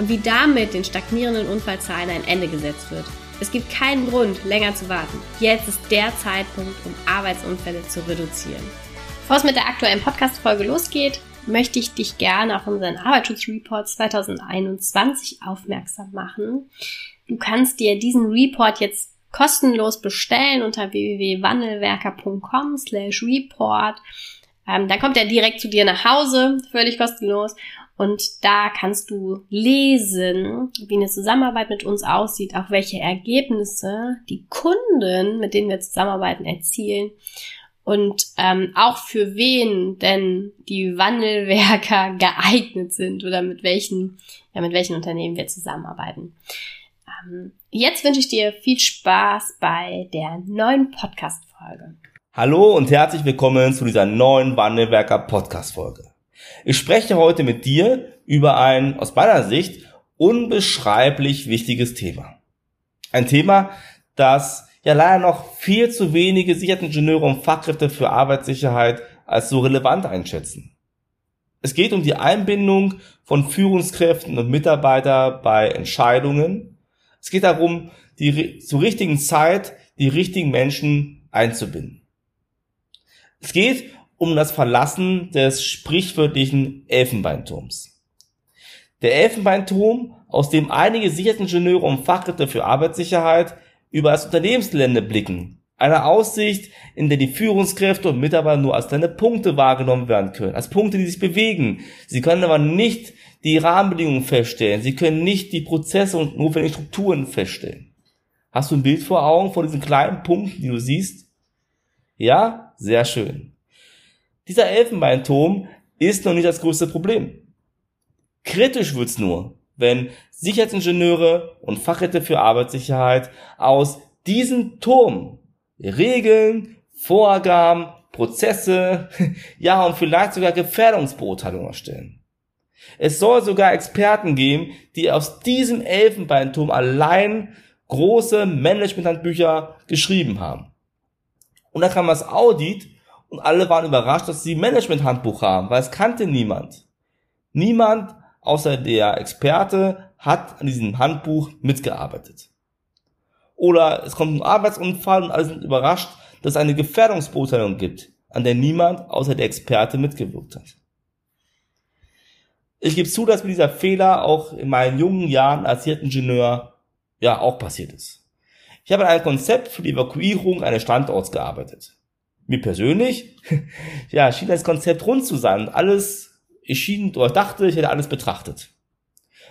und wie damit den stagnierenden Unfallzahlen ein Ende gesetzt wird. Es gibt keinen Grund, länger zu warten. Jetzt ist der Zeitpunkt, um Arbeitsunfälle zu reduzieren. Bevor es mit der aktuellen Podcast-Folge losgeht, möchte ich dich gerne auf unseren Arbeitsschutzreport 2021 aufmerksam machen. Du kannst dir diesen Report jetzt kostenlos bestellen unter www.wandelwerker.com slash report. Ähm, dann kommt er direkt zu dir nach Hause, völlig kostenlos. Und da kannst du lesen, wie eine Zusammenarbeit mit uns aussieht, auch welche Ergebnisse die Kunden, mit denen wir zusammenarbeiten, erzielen und ähm, auch für wen denn die Wandelwerker geeignet sind oder mit welchen, ja, mit welchen Unternehmen wir zusammenarbeiten. Ähm, jetzt wünsche ich dir viel Spaß bei der neuen Podcast-Folge. Hallo und herzlich willkommen zu dieser neuen Wandelwerker Podcast-Folge. Ich spreche heute mit dir über ein aus meiner Sicht unbeschreiblich wichtiges Thema. Ein Thema, das ja leider noch viel zu wenige Sicherheitsingenieure und Fachkräfte für Arbeitssicherheit als so relevant einschätzen. Es geht um die Einbindung von Führungskräften und Mitarbeitern bei Entscheidungen. Es geht darum, die zur richtigen Zeit die richtigen Menschen einzubinden. Es geht um das Verlassen des sprichwörtlichen Elfenbeinturms. Der Elfenbeinturm, aus dem einige Sicherheitsingenieure und Fachkräfte für Arbeitssicherheit über das Unternehmensgelände blicken. Eine Aussicht, in der die Führungskräfte und Mitarbeiter nur als kleine Punkte wahrgenommen werden können, als Punkte, die sich bewegen. Sie können aber nicht die Rahmenbedingungen feststellen. Sie können nicht die Prozesse und notwendigen Strukturen feststellen. Hast du ein Bild vor Augen von diesen kleinen Punkten, die du siehst? Ja, sehr schön. Dieser Elfenbeinturm ist noch nicht das größte Problem. Kritisch wird's nur, wenn Sicherheitsingenieure und Fachräte für Arbeitssicherheit aus diesem Turm Regeln, Vorgaben, Prozesse, ja und vielleicht sogar Gefährdungsbeurteilungen erstellen. Es soll sogar Experten geben, die aus diesem Elfenbeinturm allein große Managementhandbücher geschrieben haben. Und dann kam das Audit und alle waren überrascht, dass sie Management-Handbuch haben, weil es kannte niemand. Niemand außer der Experte hat an diesem Handbuch mitgearbeitet. Oder es kommt ein Arbeitsunfall und alle sind überrascht, dass es eine Gefährdungsbeurteilung gibt, an der niemand außer der Experte mitgewirkt hat. Ich gebe zu, dass mir dieser Fehler auch in meinen jungen Jahren als Ingenieur ja auch passiert ist. Ich habe an einem Konzept für die Evakuierung eines Standorts gearbeitet mir persönlich, ja, schien das Konzept rund zu sein. Alles, ich schien, oder dachte, ich hätte alles betrachtet.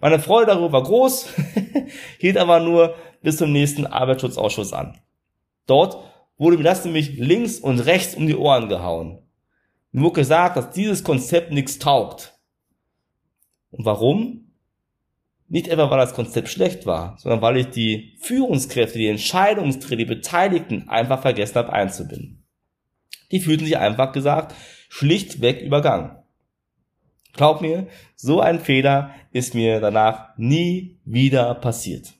Meine Freude darüber war groß, hielt aber nur bis zum nächsten Arbeitsschutzausschuss an. Dort wurde mir das nämlich links und rechts um die Ohren gehauen. Mir wurde gesagt, dass dieses Konzept nichts taugt. Und warum? Nicht etwa, weil das Konzept schlecht war, sondern weil ich die Führungskräfte, die Entscheidungsträger, die Beteiligten einfach vergessen habe einzubinden die fühlten sich einfach gesagt schlichtweg übergangen. Glaub mir, so ein Fehler ist mir danach nie wieder passiert.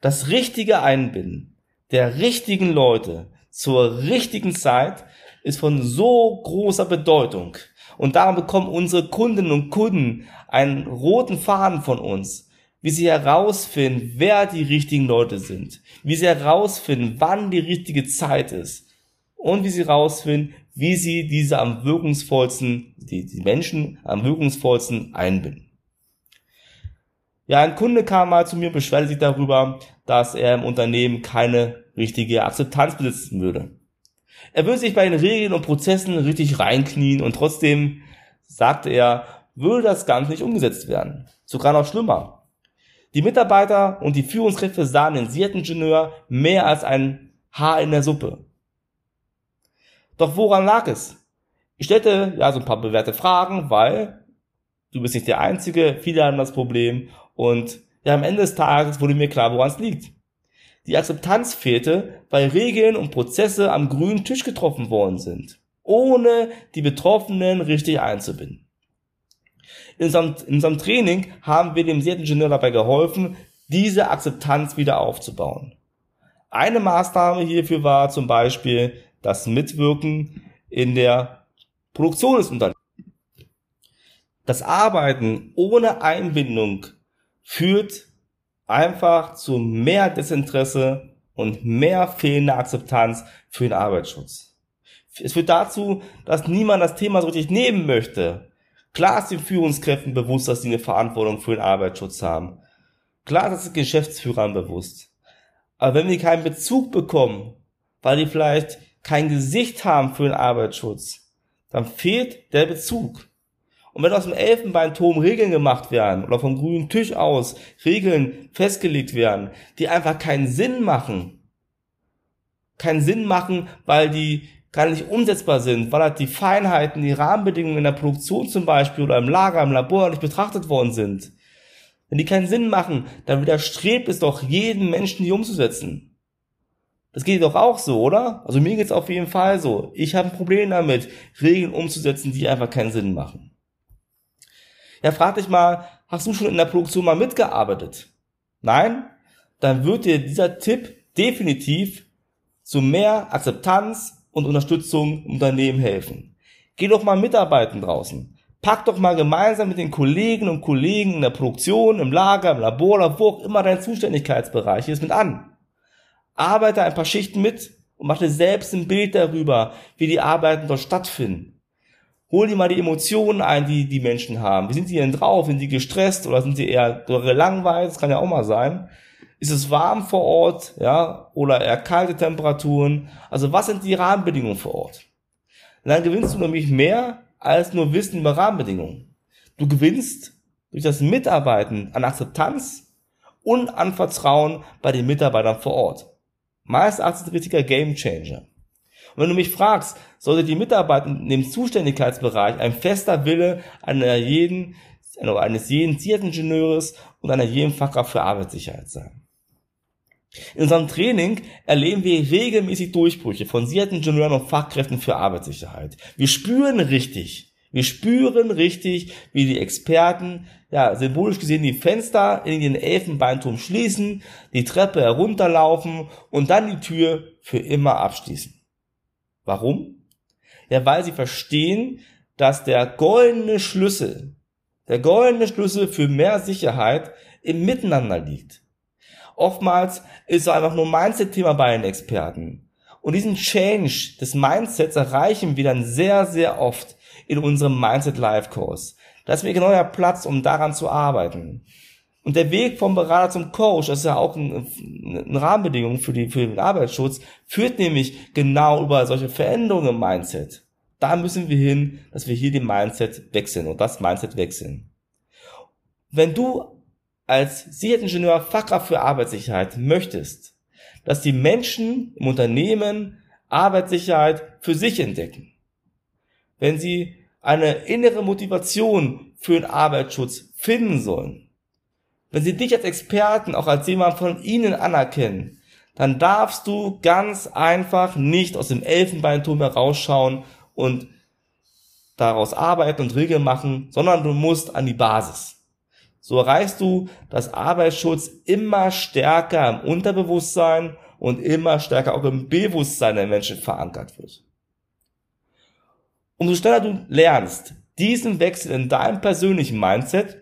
Das richtige Einbinden der richtigen Leute zur richtigen Zeit ist von so großer Bedeutung. Und darum bekommen unsere Kundinnen und Kunden einen roten Faden von uns, wie sie herausfinden, wer die richtigen Leute sind, wie sie herausfinden, wann die richtige Zeit ist, und wie sie rausfinden, wie sie diese am wirkungsvollsten, die, die Menschen am wirkungsvollsten einbinden. Ja, ein Kunde kam mal zu mir, beschwerte sich darüber, dass er im Unternehmen keine richtige Akzeptanz besitzen würde. Er würde sich bei den Regeln und Prozessen richtig reinknien und trotzdem, sagte er, würde das Ganze nicht umgesetzt werden. Sogar noch schlimmer. Die Mitarbeiter und die Führungskräfte sahen den Sicherheitsingenieur mehr als ein Haar in der Suppe. Doch woran lag es? Ich stellte ja so ein paar bewährte Fragen, weil du bist nicht der Einzige, viele haben das Problem und ja, am Ende des Tages wurde mir klar, woran es liegt. Die Akzeptanz fehlte, weil Regeln und Prozesse am grünen Tisch getroffen worden sind, ohne die Betroffenen richtig einzubinden. In unserem, in unserem Training haben wir dem Ingenieur dabei geholfen, diese Akzeptanz wieder aufzubauen. Eine Maßnahme hierfür war zum Beispiel das Mitwirken in der Produktion des Unternehmens. Das Arbeiten ohne Einbindung führt einfach zu mehr Desinteresse und mehr fehlender Akzeptanz für den Arbeitsschutz. Es führt dazu, dass niemand das Thema so richtig nehmen möchte. Klar ist den Führungskräften bewusst, dass sie eine Verantwortung für den Arbeitsschutz haben. Klar ist es Geschäftsführern bewusst. Aber wenn wir keinen Bezug bekommen, weil die vielleicht kein Gesicht haben für den Arbeitsschutz, dann fehlt der Bezug. Und wenn aus dem Elfenbeinturm Regeln gemacht werden oder vom grünen Tisch aus Regeln festgelegt werden, die einfach keinen Sinn machen, keinen Sinn machen, weil die gar nicht umsetzbar sind, weil halt die Feinheiten, die Rahmenbedingungen in der Produktion zum Beispiel oder im Lager, im Labor nicht betrachtet worden sind. Wenn die keinen Sinn machen, dann widerstrebt es doch jeden Menschen, die umzusetzen. Das geht doch auch so, oder? Also mir geht's auf jeden Fall so. Ich habe ein Problem damit, Regeln umzusetzen, die einfach keinen Sinn machen. Ja, frag dich mal, hast du schon in der Produktion mal mitgearbeitet? Nein? Dann wird dir dieser Tipp definitiv zu mehr Akzeptanz und Unterstützung im Unternehmen helfen. Geh doch mal mitarbeiten draußen. Pack doch mal gemeinsam mit den Kollegen und Kollegen in der Produktion, im Lager, im Labor oder wo auch immer dein Zuständigkeitsbereich ist mit an. Arbeite ein paar Schichten mit und mach dir selbst ein Bild darüber, wie die Arbeiten dort stattfinden. Hol dir mal die Emotionen ein, die die Menschen haben. Wie sind die denn drauf? Sind die gestresst oder sind sie eher gelangweilt? Das kann ja auch mal sein. Ist es warm vor Ort, ja, oder eher kalte Temperaturen? Also was sind die Rahmenbedingungen vor Ort? Dann gewinnst du nämlich mehr als nur Wissen über Rahmenbedingungen. Du gewinnst durch das Mitarbeiten an Akzeptanz und an Vertrauen bei den Mitarbeitern vor Ort. Meist ist ein richtiger Game Changer. Und wenn du mich fragst, sollte die Mitarbeit in dem Zuständigkeitsbereich ein fester Wille einer jeden, eines jeden Sicherheitsingenieurs und einer jeden Fachkraft für Arbeitssicherheit sein. In unserem Training erleben wir regelmäßig Durchbrüche von Sicherheitsingenieuren und Fachkräften für Arbeitssicherheit. Wir spüren richtig, wir spüren richtig, wie die Experten, ja, symbolisch gesehen die Fenster in den Elfenbeinturm schließen, die Treppe herunterlaufen und dann die Tür für immer abschließen. Warum? Ja, weil sie verstehen, dass der goldene Schlüssel, der goldene Schlüssel für mehr Sicherheit im Miteinander liegt. Oftmals ist es einfach nur Mindset-Thema bei den Experten. Und diesen Change des Mindsets erreichen wir dann sehr, sehr oft in unserem Mindset Life Course. Da ist mir genau der Platz, um daran zu arbeiten. Und der Weg vom Berater zum Coach, das ist ja auch eine, eine Rahmenbedingung für, die, für den Arbeitsschutz, führt nämlich genau über solche Veränderungen im Mindset. Da müssen wir hin, dass wir hier den Mindset wechseln und das Mindset wechseln. Wenn du als Sicherheitsingenieur Fachkraft für Arbeitssicherheit möchtest, dass die Menschen im Unternehmen Arbeitssicherheit für sich entdecken, wenn sie eine innere Motivation für den Arbeitsschutz finden sollen, wenn sie dich als Experten, auch als jemand von ihnen anerkennen, dann darfst du ganz einfach nicht aus dem Elfenbeinturm herausschauen und daraus arbeiten und Regeln machen, sondern du musst an die Basis. So erreichst du, dass Arbeitsschutz immer stärker im Unterbewusstsein und immer stärker auch im Bewusstsein der Menschen verankert wird. Umso schneller du lernst, diesen Wechsel in deinem persönlichen Mindset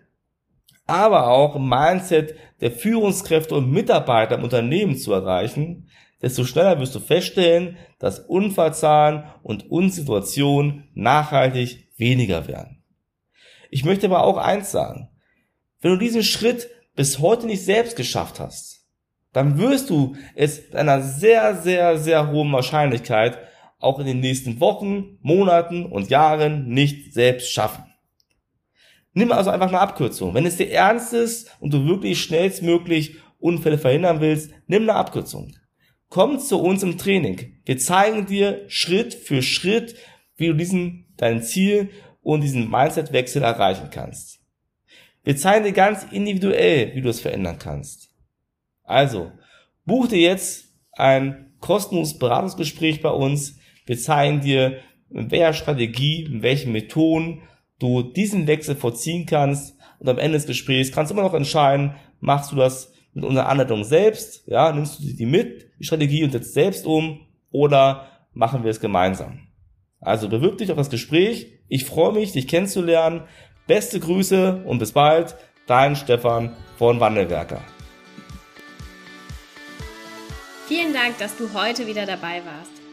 aber auch im Mindset der Führungskräfte und Mitarbeiter im Unternehmen zu erreichen, desto schneller wirst du feststellen, dass Unfallzahlen und Unsituationen nachhaltig weniger werden. Ich möchte aber auch eins sagen. Wenn du diesen Schritt bis heute nicht selbst geschafft hast, dann wirst du es mit einer sehr, sehr, sehr hohen Wahrscheinlichkeit auch in den nächsten Wochen, Monaten und Jahren nicht selbst schaffen. Nimm also einfach eine Abkürzung. Wenn es dir ernst ist und du wirklich schnellstmöglich Unfälle verhindern willst, nimm eine Abkürzung. Komm zu uns im Training. Wir zeigen dir Schritt für Schritt, wie du diesen, dein Ziel und diesen Mindset-Wechsel erreichen kannst. Wir zeigen dir ganz individuell, wie du es verändern kannst. Also, buch dir jetzt ein kostenloses Beratungsgespräch bei uns. Wir zeigen dir, mit welcher Strategie, mit welchen Methoden du diesen Wechsel vollziehen kannst. Und am Ende des Gesprächs kannst du immer noch entscheiden, machst du das mit unserer Anleitung selbst, ja, nimmst du die mit, die Strategie und setzt selbst um, oder machen wir es gemeinsam. Also bewirb dich auf das Gespräch. Ich freue mich, dich kennenzulernen. Beste Grüße und bis bald. Dein Stefan von Wandelwerker. Vielen Dank, dass du heute wieder dabei warst.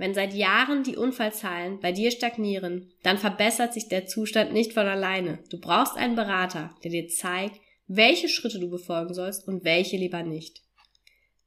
Wenn seit Jahren die Unfallzahlen bei dir stagnieren, dann verbessert sich der Zustand nicht von alleine. Du brauchst einen Berater, der dir zeigt, welche Schritte du befolgen sollst und welche lieber nicht.